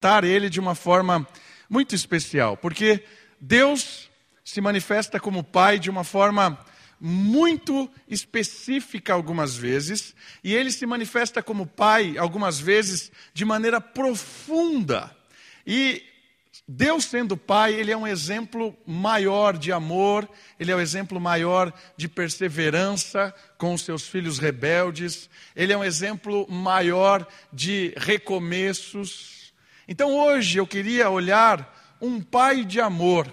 tratar ele de uma forma muito especial, porque Deus se manifesta como Pai de uma forma muito específica algumas vezes, e ele se manifesta como Pai algumas vezes de maneira profunda. E Deus sendo Pai, Ele é um exemplo maior de amor, Ele é um exemplo maior de perseverança com os seus filhos rebeldes, Ele é um exemplo maior de recomeços. Então hoje eu queria olhar um Pai de amor,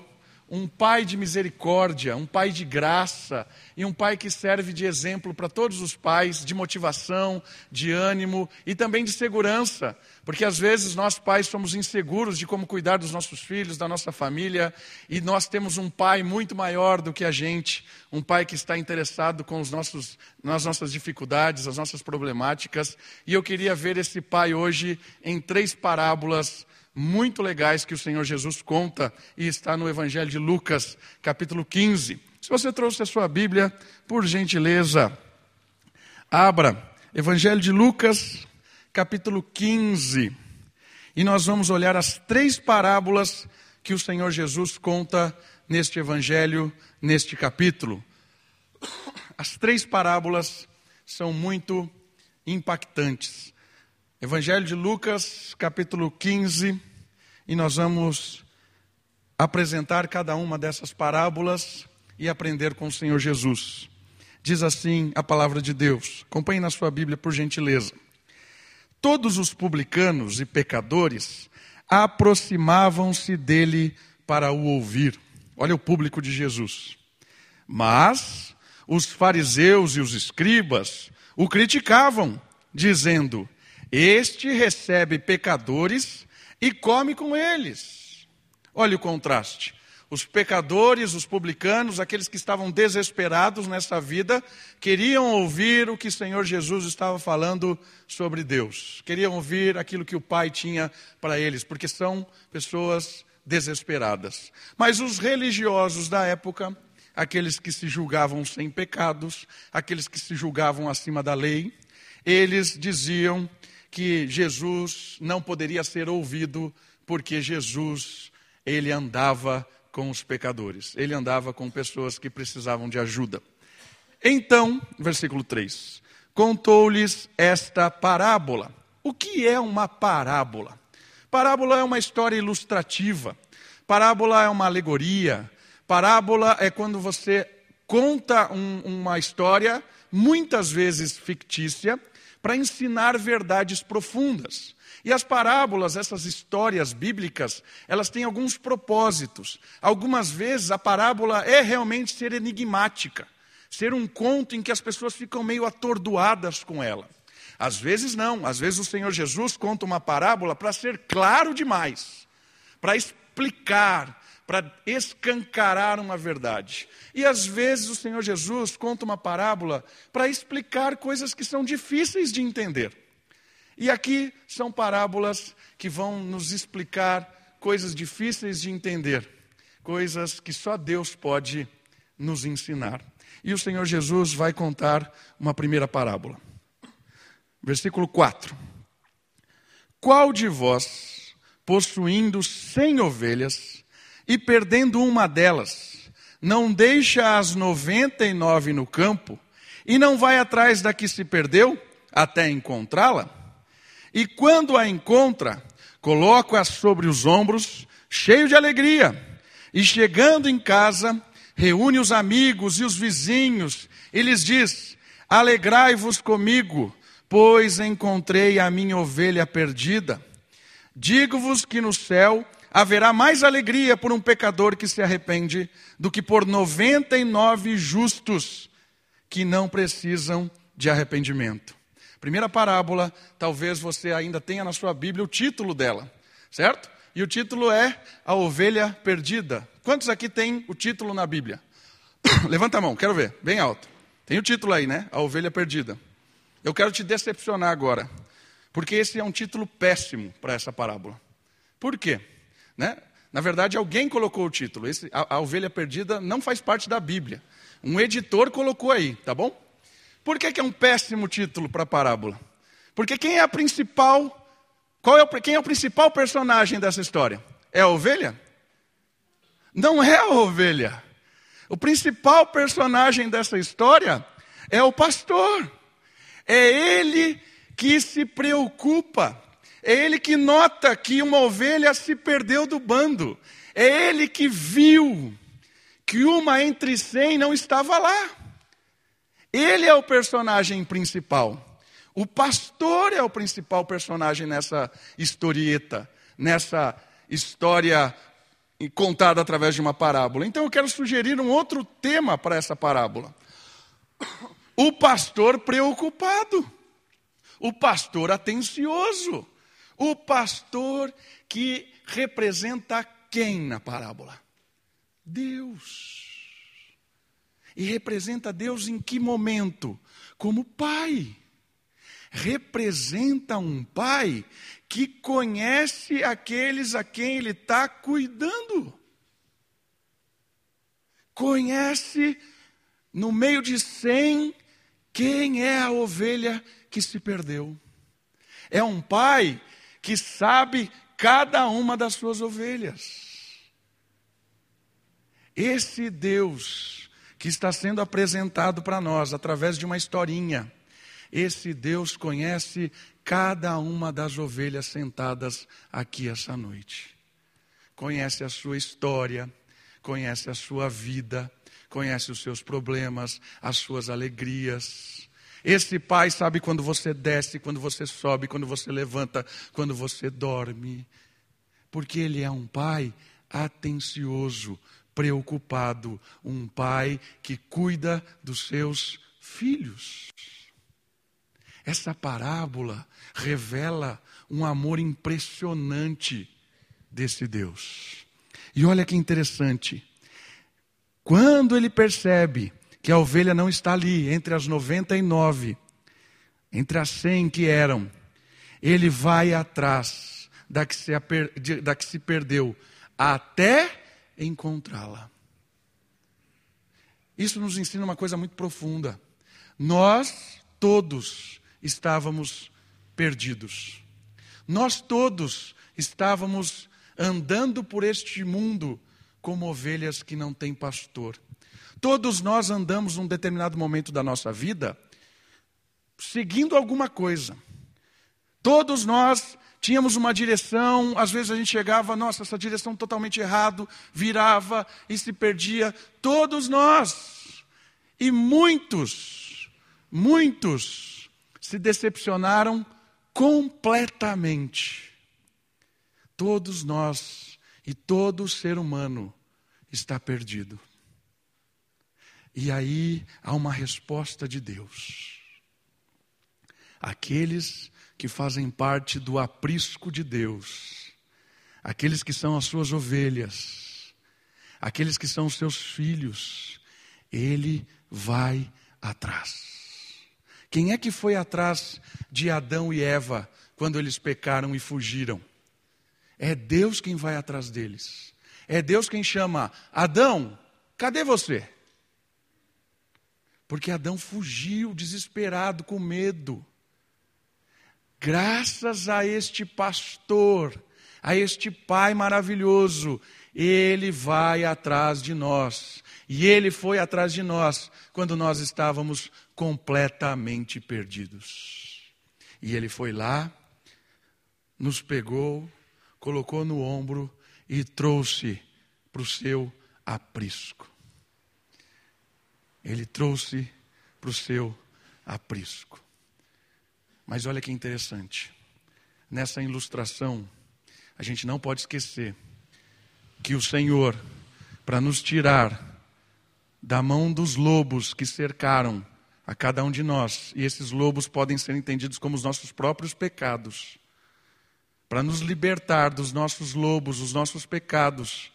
um Pai de misericórdia, um Pai de graça e um Pai que serve de exemplo para todos os pais, de motivação, de ânimo e também de segurança, porque às vezes nós pais somos inseguros de como cuidar dos nossos filhos, da nossa família, e nós temos um Pai muito maior do que a gente, um Pai que está interessado com os nossos, nas nossas dificuldades, as nossas problemáticas, e eu queria ver esse Pai hoje em três parábolas muito legais que o Senhor Jesus conta e está no Evangelho de Lucas, capítulo 15. Se você trouxe a sua Bíblia, por gentileza, abra Evangelho de Lucas, capítulo 15. E nós vamos olhar as três parábolas que o Senhor Jesus conta neste Evangelho, neste capítulo. As três parábolas são muito impactantes. Evangelho de Lucas, capítulo 15, e nós vamos apresentar cada uma dessas parábolas e aprender com o Senhor Jesus. Diz assim a palavra de Deus. Acompanhe na sua Bíblia, por gentileza. Todos os publicanos e pecadores aproximavam-se dele para o ouvir. Olha o público de Jesus. Mas os fariseus e os escribas o criticavam, dizendo: Este recebe pecadores e come com eles. Olha o contraste. Os pecadores, os publicanos, aqueles que estavam desesperados nessa vida, queriam ouvir o que o Senhor Jesus estava falando sobre Deus. Queriam ouvir aquilo que o Pai tinha para eles, porque são pessoas desesperadas. Mas os religiosos da época, aqueles que se julgavam sem pecados, aqueles que se julgavam acima da lei, eles diziam que Jesus não poderia ser ouvido porque Jesus, ele andava com os pecadores. Ele andava com pessoas que precisavam de ajuda. Então, versículo 3: contou-lhes esta parábola. O que é uma parábola? Parábola é uma história ilustrativa. Parábola é uma alegoria. Parábola é quando você conta um, uma história, muitas vezes fictícia, para ensinar verdades profundas. E as parábolas, essas histórias bíblicas, elas têm alguns propósitos. Algumas vezes a parábola é realmente ser enigmática, ser um conto em que as pessoas ficam meio atordoadas com ela. Às vezes não, às vezes o Senhor Jesus conta uma parábola para ser claro demais, para explicar, para escancarar uma verdade. E às vezes o Senhor Jesus conta uma parábola para explicar coisas que são difíceis de entender. E aqui são parábolas que vão nos explicar coisas difíceis de entender, coisas que só Deus pode nos ensinar. E o Senhor Jesus vai contar uma primeira parábola. Versículo 4. Qual de vós, possuindo cem ovelhas e perdendo uma delas, não deixa as noventa e nove no campo e não vai atrás da que se perdeu até encontrá-la? E quando a encontra, coloca-a sobre os ombros, cheio de alegria. E chegando em casa, reúne os amigos e os vizinhos e lhes diz: Alegrai-vos comigo, pois encontrei a minha ovelha perdida. Digo-vos que no céu haverá mais alegria por um pecador que se arrepende do que por noventa e nove justos que não precisam de arrependimento. Primeira parábola, talvez você ainda tenha na sua Bíblia o título dela, certo? E o título é A Ovelha Perdida. Quantos aqui tem o título na Bíblia? Levanta a mão, quero ver, bem alto. Tem o título aí, né? A Ovelha Perdida. Eu quero te decepcionar agora, porque esse é um título péssimo para essa parábola. Por quê? Né? Na verdade, alguém colocou o título. Esse, a, a ovelha perdida não faz parte da Bíblia. Um editor colocou aí, tá bom? Por que, que é um péssimo título para a parábola? Porque quem é a principal Qual é o, quem é o principal personagem dessa história? É a ovelha? Não é a ovelha. O principal personagem dessa história é o pastor. É ele que se preocupa. É ele que nota que uma ovelha se perdeu do bando. É ele que viu que uma entre cem não estava lá. Ele é o personagem principal. O pastor é o principal personagem nessa historieta, nessa história contada através de uma parábola. Então eu quero sugerir um outro tema para essa parábola. O pastor preocupado, o pastor atencioso, o pastor que representa quem na parábola? Deus. E representa Deus em que momento? Como pai. Representa um pai que conhece aqueles a quem ele está cuidando. Conhece no meio de cem quem é a ovelha que se perdeu. É um pai que sabe cada uma das suas ovelhas. Esse Deus que está sendo apresentado para nós através de uma historinha, esse Deus conhece cada uma das ovelhas sentadas aqui essa noite. Conhece a sua história, conhece a sua vida, conhece os seus problemas, as suas alegrias. Esse pai sabe quando você desce, quando você sobe, quando você levanta, quando você dorme. Porque ele é um pai atencioso, preocupado, um pai que cuida dos seus filhos. Essa parábola revela um amor impressionante desse Deus. E olha que interessante. Quando ele percebe que a ovelha não está ali, entre as 99, entre as 100 que eram, ele vai atrás da que se, da que se perdeu, até encontrá-la. Isso nos ensina uma coisa muito profunda. Nós todos estávamos perdidos. Nós todos estávamos andando por este mundo como ovelhas que não têm pastor. Todos nós andamos num determinado momento da nossa vida seguindo alguma coisa. Todos nós tínhamos uma direção, às vezes a gente chegava, nossa, essa direção totalmente errado, virava e se perdia. Todos nós. E muitos, muitos se decepcionaram completamente. Todos nós e todo ser humano está perdido. E aí há uma resposta de Deus. Aqueles que fazem parte do aprisco de Deus, aqueles que são as suas ovelhas, aqueles que são os seus filhos, Ele vai atrás. Quem é que foi atrás de Adão e Eva quando eles pecaram e fugiram? É Deus quem vai atrás deles. É Deus quem chama: Adão, cadê você? Porque Adão fugiu desesperado, com medo. Graças a este pastor, a este pai maravilhoso, ele vai atrás de nós. E ele foi atrás de nós quando nós estávamos completamente perdidos. E ele foi lá, nos pegou, colocou no ombro e trouxe para o seu aprisco. Ele trouxe para o seu aprisco. Mas olha que interessante. Nessa ilustração, a gente não pode esquecer que o Senhor, para nos tirar da mão dos lobos que cercaram a cada um de nós. E esses lobos podem ser entendidos como os nossos próprios pecados. Para nos libertar dos nossos lobos, dos nossos pecados,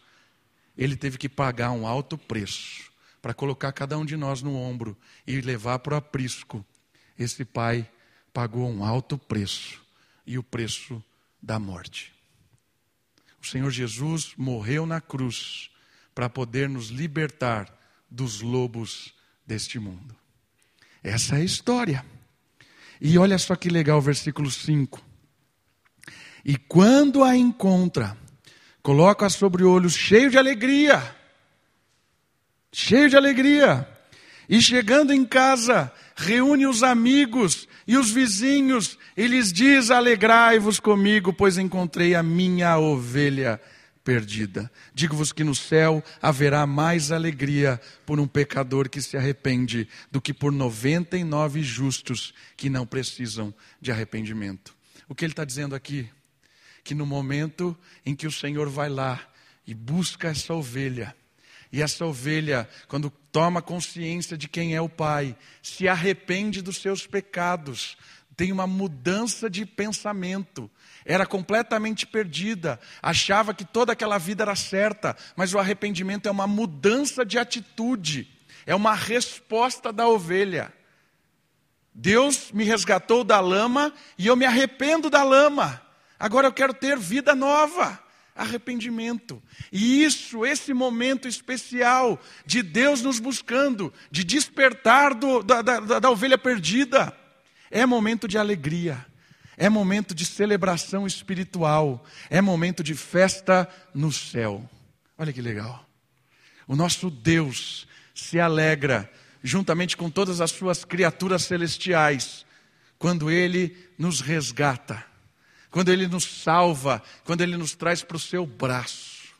ele teve que pagar um alto preço para colocar cada um de nós no ombro e levar para o aprisco. Esse pai pagou um alto preço e o preço da morte. O Senhor Jesus morreu na cruz para poder nos libertar dos lobos deste mundo. Essa é a história. E olha só que legal o versículo 5. E quando a encontra, coloca sobre olhos cheio de alegria. Cheio de alegria. E chegando em casa, reúne os amigos e os vizinhos e lhes diz: Alegrai-vos comigo, pois encontrei a minha ovelha perdida. Digo-vos que no céu haverá mais alegria por um pecador que se arrepende do que por 99 justos que não precisam de arrependimento. O que ele está dizendo aqui? Que no momento em que o Senhor vai lá e busca essa ovelha, e essa ovelha, quando toma consciência de quem é o Pai, se arrepende dos seus pecados, tem uma mudança de pensamento, era completamente perdida, achava que toda aquela vida era certa, mas o arrependimento é uma mudança de atitude, é uma resposta da ovelha. Deus me resgatou da lama e eu me arrependo da lama. Agora eu quero ter vida nova. Arrependimento. E isso, esse momento especial de Deus nos buscando, de despertar do, da, da, da ovelha perdida, é momento de alegria é momento de celebração espiritual, é momento de festa no céu. Olha que legal. O nosso Deus se alegra juntamente com todas as suas criaturas celestiais quando ele nos resgata, quando ele nos salva, quando ele nos traz para o seu braço.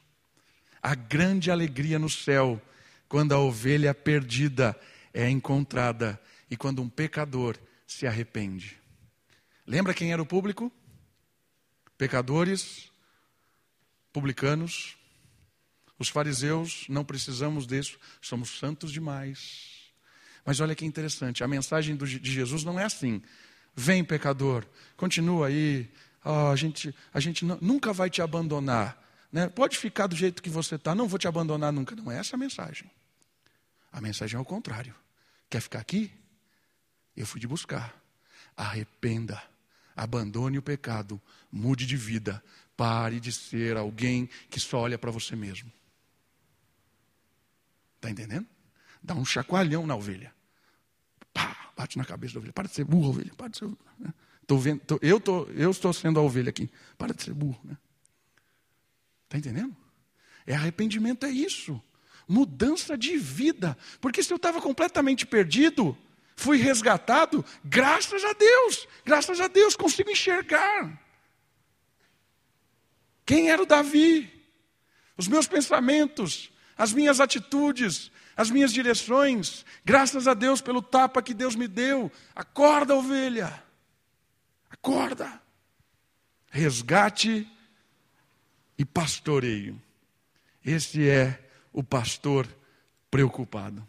A grande alegria no céu quando a ovelha perdida é encontrada e quando um pecador se arrepende. Lembra quem era o público? Pecadores, publicanos, os fariseus, não precisamos disso, somos santos demais. Mas olha que interessante, a mensagem de Jesus não é assim. Vem, pecador, continua aí, oh, a gente, a gente nunca vai te abandonar. Né? Pode ficar do jeito que você está, não vou te abandonar nunca. Não é essa a mensagem. A mensagem é o contrário. Quer ficar aqui? Eu fui te buscar. Arrependa Abandone o pecado, mude de vida, pare de ser alguém que só olha para você mesmo. Está entendendo? Dá um chacoalhão na ovelha. Pá, bate na cabeça da ovelha. Para de ser burro, ovelha. Para de ser. Né? Tô vendo, tô, eu, tô, eu estou sendo a ovelha aqui. Para de ser burro. Está né? Tá entendendo? É arrependimento, é isso. Mudança de vida. Porque se eu estava completamente perdido, Fui resgatado, graças a Deus, graças a Deus, consigo enxergar. Quem era o Davi? Os meus pensamentos, as minhas atitudes, as minhas direções, graças a Deus pelo tapa que Deus me deu. Acorda, ovelha, acorda. Resgate e pastoreio. Esse é o pastor preocupado.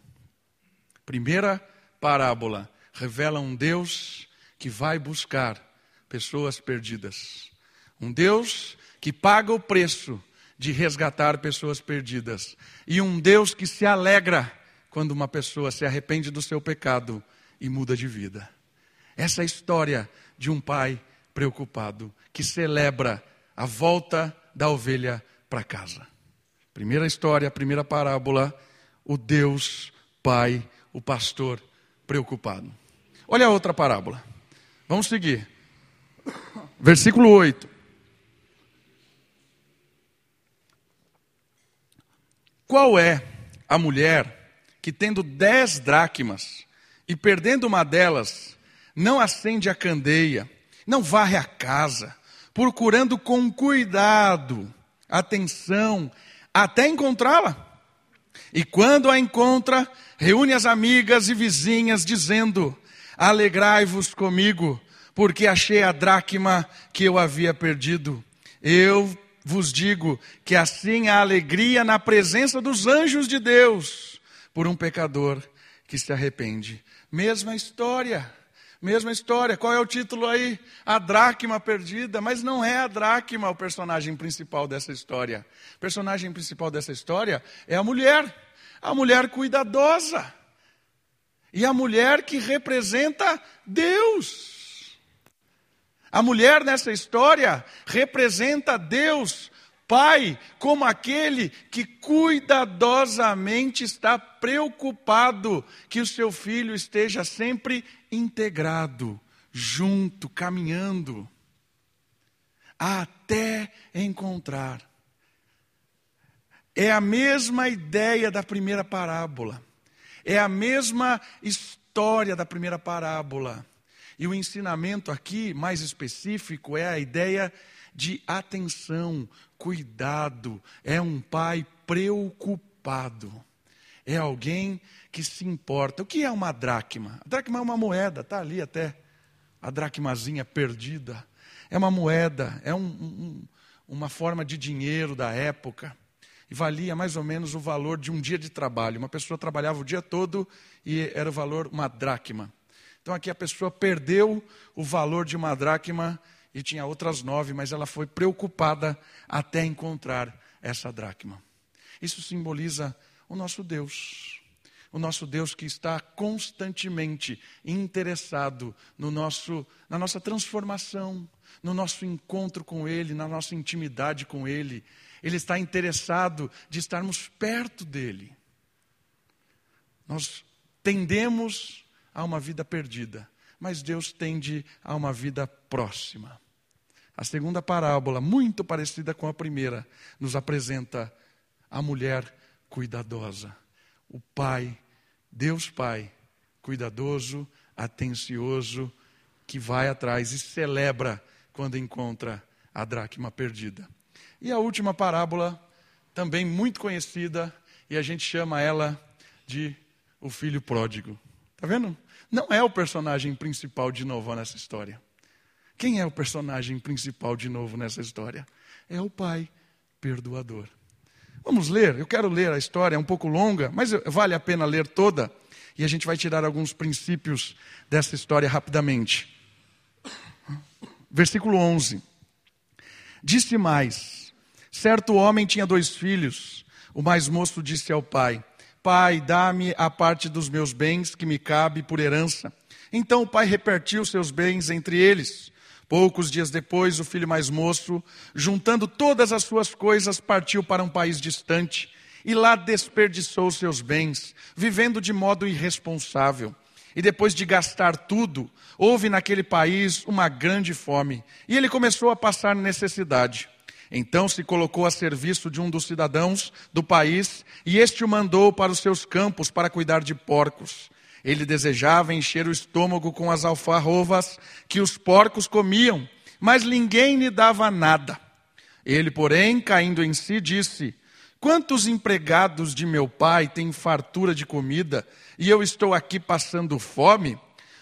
Primeira parábola revela um Deus que vai buscar pessoas perdidas. Um Deus que paga o preço de resgatar pessoas perdidas. E um Deus que se alegra quando uma pessoa se arrepende do seu pecado e muda de vida. Essa é história de um pai preocupado que celebra a volta da ovelha para casa. Primeira história, primeira parábola, o Deus Pai, o pastor preocupado. Olha a outra parábola. Vamos seguir. Versículo 8. Qual é a mulher que, tendo dez dracmas e perdendo uma delas, não acende a candeia, não varre a casa, procurando com cuidado, atenção, até encontrá-la? E quando a encontra, reúne as amigas e vizinhas, dizendo: Alegrai-vos comigo, porque achei a dracma que eu havia perdido. Eu vos digo que assim há alegria na presença dos anjos de Deus por um pecador que se arrepende. Mesma história. Mesma história. Qual é o título aí? A dracma perdida. Mas não é a dracma o personagem principal dessa história. O personagem principal dessa história é a mulher a mulher cuidadosa e a mulher que representa Deus. A mulher nessa história representa Deus, Pai, como aquele que cuidadosamente está preocupado que o seu filho esteja sempre integrado, junto, caminhando. até encontrar. É a mesma ideia da primeira parábola. É a mesma história da primeira parábola. E o ensinamento aqui, mais específico, é a ideia de atenção, cuidado. É um pai preocupado. É alguém que se importa. O que é uma dracma? A dracma é uma moeda, está ali até. A dracmazinha perdida. É uma moeda, é um, um, uma forma de dinheiro da época e valia mais ou menos o valor de um dia de trabalho. Uma pessoa trabalhava o dia todo e era o valor uma dracma. Então aqui a pessoa perdeu o valor de uma dracma e tinha outras nove, mas ela foi preocupada até encontrar essa dracma. Isso simboliza o nosso Deus. O nosso Deus que está constantemente interessado no nosso, na nossa transformação, no nosso encontro com Ele, na nossa intimidade com Ele. Ele está interessado de estarmos perto dele. Nós tendemos a uma vida perdida, mas Deus tende a uma vida próxima. A segunda parábola, muito parecida com a primeira, nos apresenta a mulher cuidadosa, o pai, Deus Pai, cuidadoso, atencioso, que vai atrás e celebra quando encontra a dracma perdida. E a última parábola, também muito conhecida, e a gente chama ela de o filho pródigo. Está vendo? Não é o personagem principal de novo nessa história. Quem é o personagem principal de novo nessa história? É o pai perdoador. Vamos ler? Eu quero ler a história, é um pouco longa, mas vale a pena ler toda. E a gente vai tirar alguns princípios dessa história rapidamente. Versículo 11. Disse mais: Certo homem tinha dois filhos. O mais moço disse ao pai: Pai, dá-me a parte dos meus bens que me cabe por herança. Então o pai repartiu seus bens entre eles. Poucos dias depois, o filho mais moço, juntando todas as suas coisas, partiu para um país distante e lá desperdiçou seus bens, vivendo de modo irresponsável. E depois de gastar tudo, houve naquele país uma grande fome, e ele começou a passar necessidade. Então se colocou a serviço de um dos cidadãos do país e este o mandou para os seus campos para cuidar de porcos. Ele desejava encher o estômago com as alfarrovas que os porcos comiam, mas ninguém lhe dava nada. Ele, porém, caindo em si, disse: Quantos empregados de meu pai têm fartura de comida e eu estou aqui passando fome?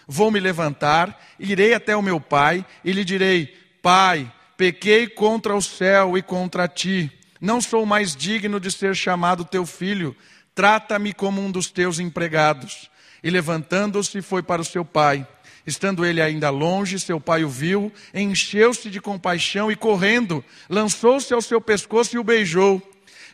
Vou me levantar, irei até o meu pai e lhe direi: Pai, Pequei contra o céu e contra ti. Não sou mais digno de ser chamado teu filho. Trata-me como um dos teus empregados. E levantando-se, foi para o seu pai. Estando ele ainda longe, seu pai o viu, encheu-se de compaixão e, correndo, lançou-se ao seu pescoço e o beijou.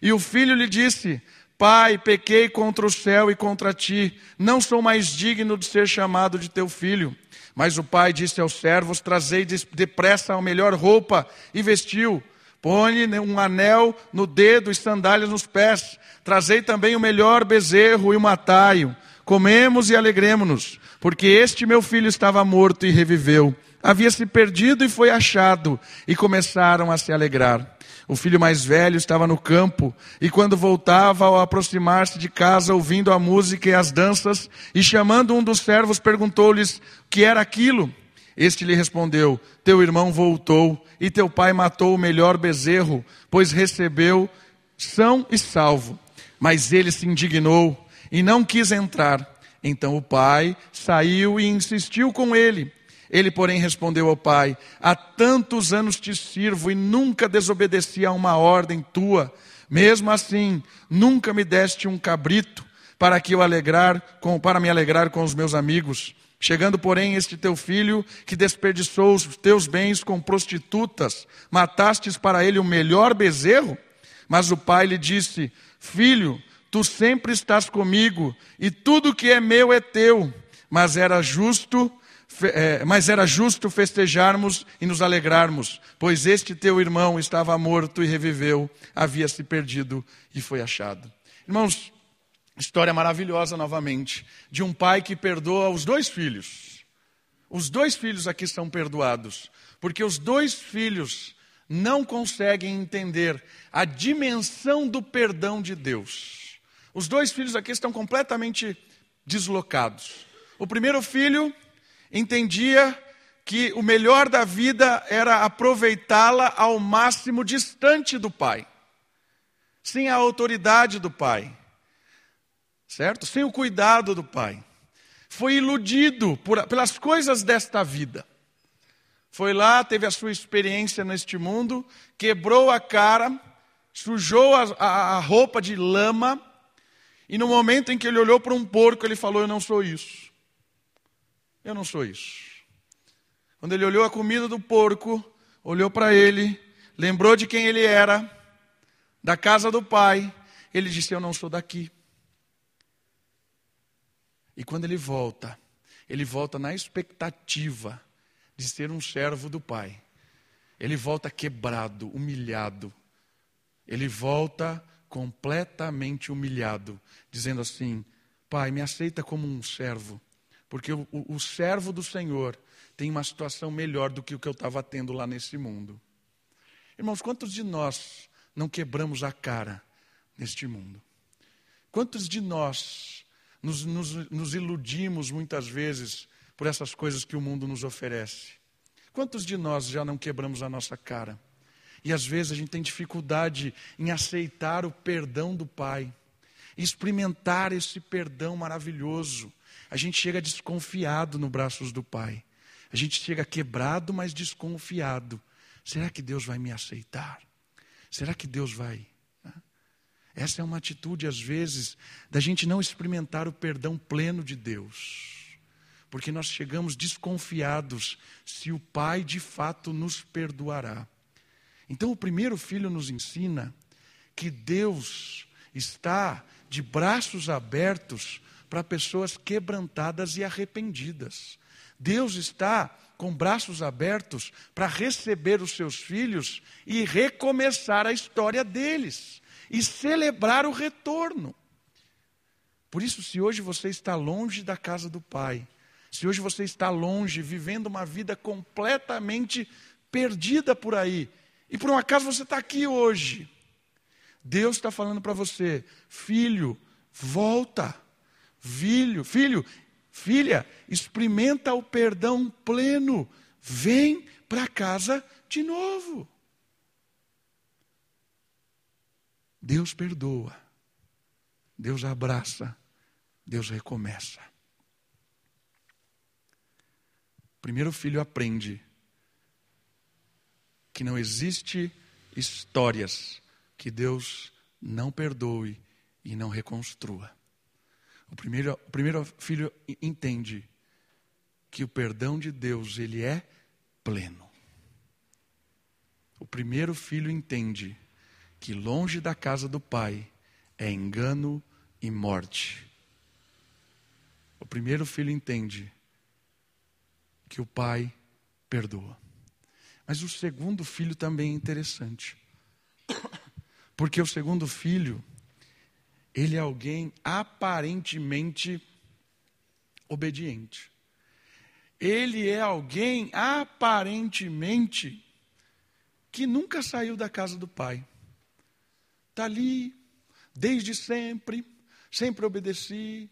E o filho lhe disse: Pai, pequei contra o céu e contra ti, não sou mais digno de ser chamado de teu filho. Mas o pai disse aos servos: Trazei depressa a melhor roupa e vestiu. Põe um anel no dedo e sandálias nos pés. Trazei também o melhor bezerro e o mataio. Comemos e alegremos-nos, porque este meu filho estava morto e reviveu. Havia se perdido e foi achado, e começaram a se alegrar. O filho mais velho estava no campo, e quando voltava, ao aproximar-se de casa, ouvindo a música e as danças, e chamando um dos servos, perguntou-lhes o que era aquilo. Este lhe respondeu: Teu irmão voltou, e teu pai matou o melhor bezerro, pois recebeu são e salvo. Mas ele se indignou e não quis entrar. Então o pai saiu e insistiu com ele. Ele, porém, respondeu ao pai: Há tantos anos te sirvo e nunca desobedeci a uma ordem tua. Mesmo assim, nunca me deste um cabrito para que eu alegrar com, para me alegrar com os meus amigos. Chegando, porém, este teu filho, que desperdiçou os teus bens com prostitutas, matastes para ele o melhor bezerro? Mas o pai lhe disse: Filho, tu sempre estás comigo, e tudo que é meu é teu. Mas era justo é, mas era justo festejarmos e nos alegrarmos, pois este teu irmão estava morto e reviveu, havia se perdido e foi achado. Irmãos, história maravilhosa novamente, de um pai que perdoa os dois filhos. Os dois filhos aqui são perdoados, porque os dois filhos não conseguem entender a dimensão do perdão de Deus. Os dois filhos aqui estão completamente deslocados. O primeiro filho entendia que o melhor da vida era aproveitá-la ao máximo distante do pai, sem a autoridade do pai, certo? Sem o cuidado do pai. Foi iludido por, pelas coisas desta vida. Foi lá, teve a sua experiência neste mundo, quebrou a cara, sujou a, a, a roupa de lama, e no momento em que ele olhou para um porco, ele falou: Eu não sou isso. Eu não sou isso. Quando ele olhou a comida do porco, olhou para ele, lembrou de quem ele era, da casa do pai, ele disse: Eu não sou daqui. E quando ele volta, ele volta na expectativa de ser um servo do pai. Ele volta quebrado, humilhado. Ele volta completamente humilhado, dizendo assim: Pai, me aceita como um servo, porque o, o, o servo do Senhor tem uma situação melhor do que o que eu estava tendo lá nesse mundo. Irmãos, quantos de nós não quebramos a cara neste mundo? Quantos de nós nos, nos, nos iludimos muitas vezes por essas coisas que o mundo nos oferece? Quantos de nós já não quebramos a nossa cara? E às vezes a gente tem dificuldade em aceitar o perdão do Pai, experimentar esse perdão maravilhoso. A gente chega desconfiado nos braços do Pai. A gente chega quebrado, mas desconfiado. Será que Deus vai me aceitar? Será que Deus vai? Essa é uma atitude, às vezes, da gente não experimentar o perdão pleno de Deus. Porque nós chegamos desconfiados se o Pai de fato nos perdoará. Então, o primeiro filho nos ensina que Deus está de braços abertos para pessoas quebrantadas e arrependidas. Deus está com braços abertos para receber os seus filhos e recomeçar a história deles e celebrar o retorno. Por isso, se hoje você está longe da casa do Pai, se hoje você está longe, vivendo uma vida completamente perdida por aí, e por um acaso você está aqui hoje, Deus está falando para você, filho, volta, filho, filho, Filha, experimenta o perdão pleno. Vem para casa de novo. Deus perdoa. Deus abraça. Deus recomeça. O primeiro filho aprende que não existe histórias que Deus não perdoe e não reconstrua. O primeiro, o primeiro filho entende que o perdão de Deus, ele é pleno. O primeiro filho entende que longe da casa do pai é engano e morte. O primeiro filho entende que o pai perdoa. Mas o segundo filho também é interessante. Porque o segundo filho, ele é alguém aparentemente obediente. Ele é alguém aparentemente que nunca saiu da casa do pai. Está ali, desde sempre, sempre obedeci,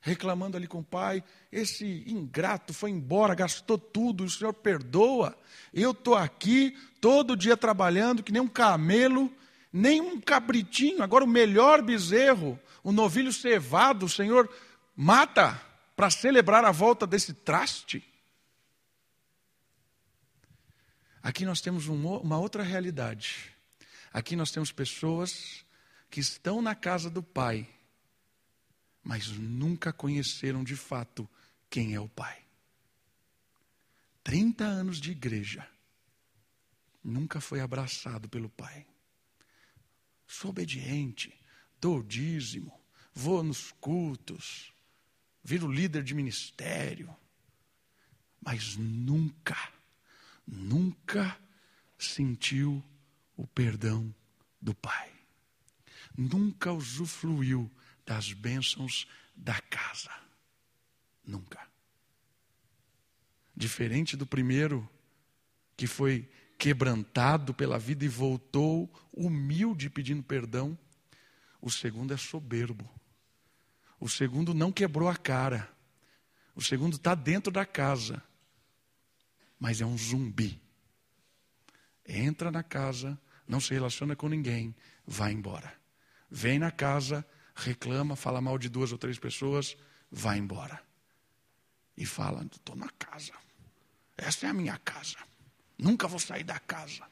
reclamando ali com o pai. Esse ingrato foi embora, gastou tudo, o Senhor perdoa. Eu estou aqui todo dia trabalhando, que nem um camelo, nem um cabritinho, agora o melhor bezerro, o novilho cevado, o Senhor mata para celebrar a volta desse traste. Aqui nós temos uma outra realidade. Aqui nós temos pessoas que estão na casa do Pai, mas nunca conheceram de fato quem é o Pai. 30 anos de igreja, nunca foi abraçado pelo Pai. Sou obediente, dou dízimo, vou nos cultos, viro líder de ministério, mas nunca, nunca sentiu o perdão do Pai. Nunca usufruiu das bênçãos da casa. Nunca. Diferente do primeiro, que foi quebrantado pela vida e voltou humilde pedindo perdão. O segundo é soberbo. O segundo não quebrou a cara. O segundo está dentro da casa, mas é um zumbi. Entra na casa, não se relaciona com ninguém, vai embora. Vem na casa, reclama, fala mal de duas ou três pessoas, vai embora. E fala: estou na casa. Essa é a minha casa. Nunca vou sair da casa.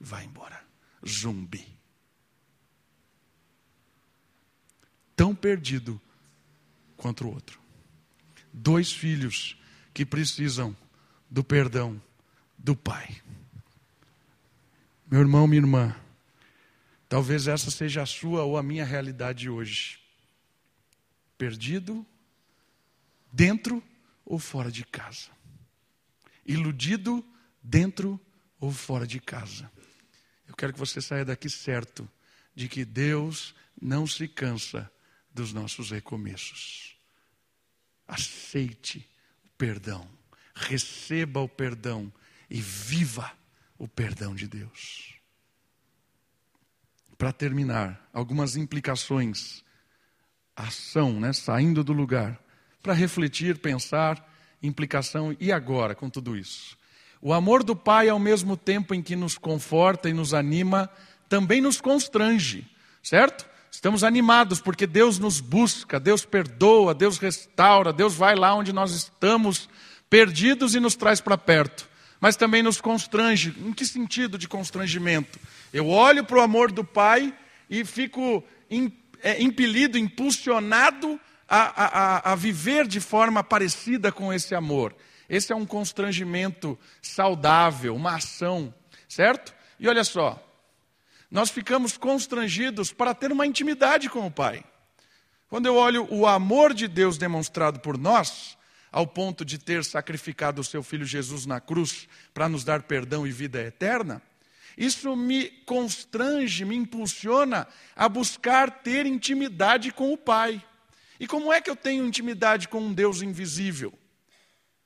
Vai embora. Zumbi. Tão perdido quanto o outro. Dois filhos que precisam do perdão do pai. Meu irmão, minha irmã, talvez essa seja a sua ou a minha realidade hoje. Perdido dentro ou fora de casa. Iludido dentro ou fora de casa. Eu quero que você saia daqui certo de que Deus não se cansa dos nossos recomeços. Aceite o perdão, receba o perdão e viva o perdão de Deus. Para terminar, algumas implicações, ação, né, saindo do lugar, para refletir, pensar, implicação e agora com tudo isso. O amor do Pai, ao mesmo tempo em que nos conforta e nos anima, também nos constrange, certo? Estamos animados porque Deus nos busca, Deus perdoa, Deus restaura, Deus vai lá onde nós estamos perdidos e nos traz para perto. Mas também nos constrange. Em que sentido de constrangimento? Eu olho para o amor do Pai e fico é, impelido, impulsionado a, a, a viver de forma parecida com esse amor. Esse é um constrangimento saudável, uma ação, certo? E olha só, nós ficamos constrangidos para ter uma intimidade com o Pai. Quando eu olho o amor de Deus demonstrado por nós, ao ponto de ter sacrificado o seu filho Jesus na cruz para nos dar perdão e vida eterna, isso me constrange, me impulsiona a buscar ter intimidade com o Pai. E como é que eu tenho intimidade com um Deus invisível?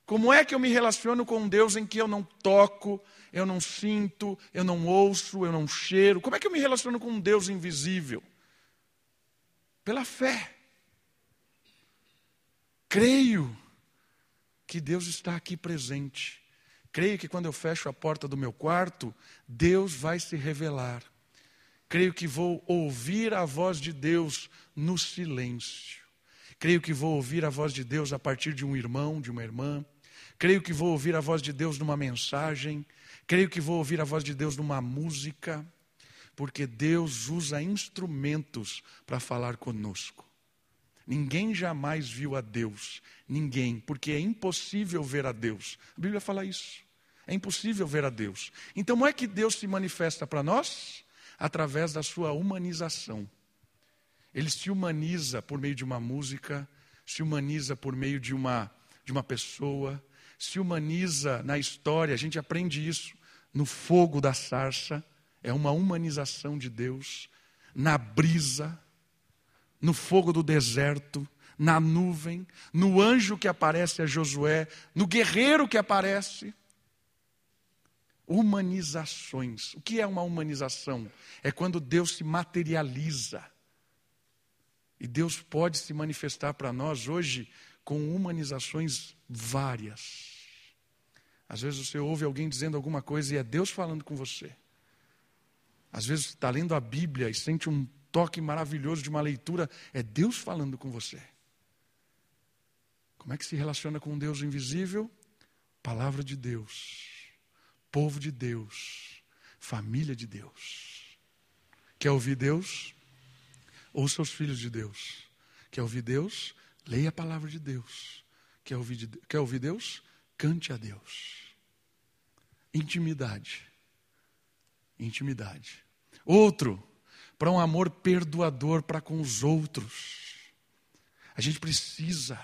Como é que eu me relaciono com um Deus em que eu não toco, eu não sinto, eu não ouço, eu não cheiro? Como é que eu me relaciono com um Deus invisível? Pela fé. Creio que Deus está aqui presente. Creio que quando eu fecho a porta do meu quarto, Deus vai se revelar. Creio que vou ouvir a voz de Deus no silêncio. Creio que vou ouvir a voz de Deus a partir de um irmão, de uma irmã. Creio que vou ouvir a voz de Deus numa mensagem. Creio que vou ouvir a voz de Deus numa música. Porque Deus usa instrumentos para falar conosco. Ninguém jamais viu a Deus. Ninguém. Porque é impossível ver a Deus. A Bíblia fala isso. É impossível ver a Deus. Então, como é que Deus se manifesta para nós? Através da sua humanização. Ele se humaniza por meio de uma música, se humaniza por meio de uma, de uma pessoa, se humaniza na história, a gente aprende isso no fogo da sarça, é uma humanização de Deus, na brisa, no fogo do deserto, na nuvem, no anjo que aparece a Josué, no guerreiro que aparece. Humanizações. O que é uma humanização? É quando Deus se materializa. E Deus pode se manifestar para nós hoje com humanizações várias. Às vezes você ouve alguém dizendo alguma coisa e é Deus falando com você. Às vezes está lendo a Bíblia e sente um toque maravilhoso de uma leitura, é Deus falando com você. Como é que se relaciona com um Deus invisível? Palavra de Deus, povo de Deus, família de Deus. Quer ouvir Deus? Ouça os filhos de Deus. Quer ouvir Deus? Leia a palavra de Deus. Quer ouvir, de, quer ouvir Deus? Cante a Deus. Intimidade. Intimidade. Outro, para um amor perdoador para com os outros. A gente precisa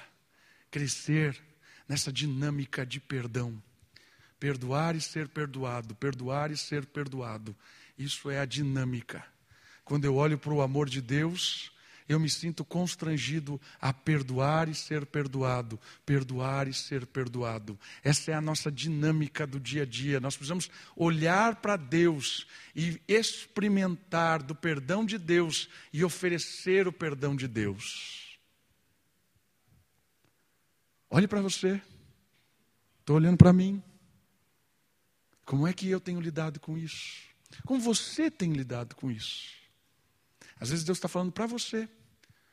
crescer nessa dinâmica de perdão. Perdoar e ser perdoado, perdoar e ser perdoado. Isso é a dinâmica. Quando eu olho para o amor de Deus, eu me sinto constrangido a perdoar e ser perdoado, perdoar e ser perdoado. Essa é a nossa dinâmica do dia a dia. Nós precisamos olhar para Deus e experimentar do perdão de Deus e oferecer o perdão de Deus. Olhe para você, estou olhando para mim. Como é que eu tenho lidado com isso? Como você tem lidado com isso? Às vezes Deus está falando para você.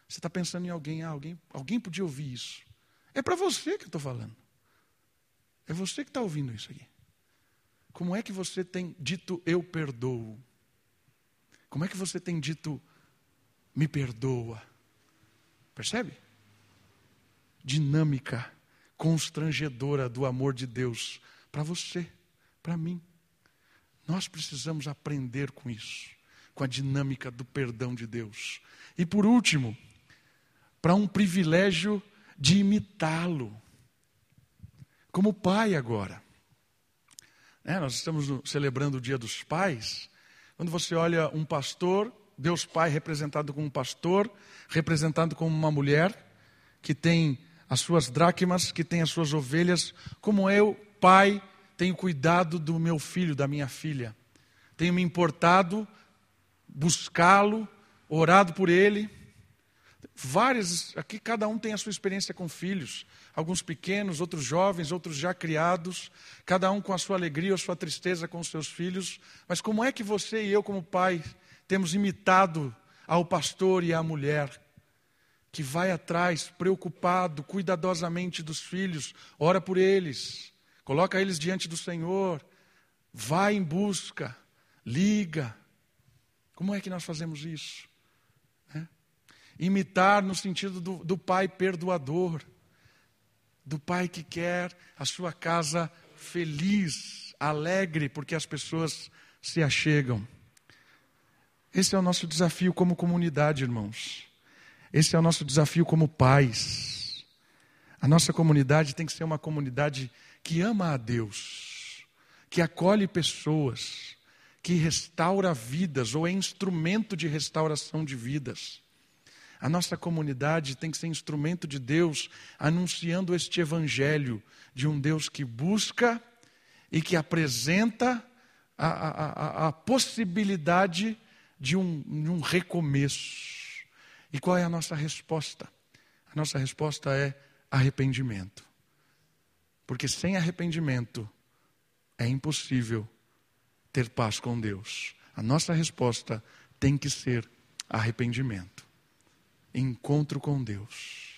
Você está pensando em alguém, ah, alguém, alguém podia ouvir isso. É para você que eu estou falando. É você que está ouvindo isso aqui. Como é que você tem dito eu perdoo? Como é que você tem dito me perdoa? Percebe? Dinâmica, constrangedora do amor de Deus para você, para mim. Nós precisamos aprender com isso com a dinâmica do perdão de Deus. E por último, para um privilégio de imitá-lo, como pai agora. É, nós estamos celebrando o Dia dos Pais. Quando você olha um pastor, Deus Pai representado como um pastor, representado como uma mulher, que tem as suas dracmas, que tem as suas ovelhas, como eu, pai, tenho cuidado do meu filho, da minha filha. Tenho me importado buscá-lo, orado por ele. Várias, aqui cada um tem a sua experiência com filhos, alguns pequenos, outros jovens, outros já criados, cada um com a sua alegria a sua tristeza com os seus filhos. Mas como é que você e eu, como pai, temos imitado ao pastor e à mulher que vai atrás, preocupado, cuidadosamente dos filhos, ora por eles, coloca eles diante do Senhor, vai em busca, liga, como é que nós fazemos isso? Imitar no sentido do, do pai perdoador, do pai que quer a sua casa feliz, alegre, porque as pessoas se achegam. Esse é o nosso desafio como comunidade, irmãos. Esse é o nosso desafio como pais. A nossa comunidade tem que ser uma comunidade que ama a Deus, que acolhe pessoas, que restaura vidas ou é instrumento de restauração de vidas. A nossa comunidade tem que ser instrumento de Deus anunciando este evangelho de um Deus que busca e que apresenta a, a, a possibilidade de um, de um recomeço. E qual é a nossa resposta? A nossa resposta é arrependimento. Porque sem arrependimento é impossível ter paz com Deus? A nossa resposta tem que ser arrependimento, encontro com Deus.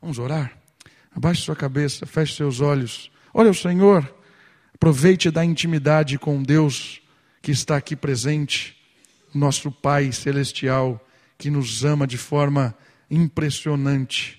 Vamos orar? Abaixe sua cabeça, feche seus olhos. Olha o Senhor, aproveite da intimidade com Deus que está aqui presente, nosso Pai celestial que nos ama de forma impressionante.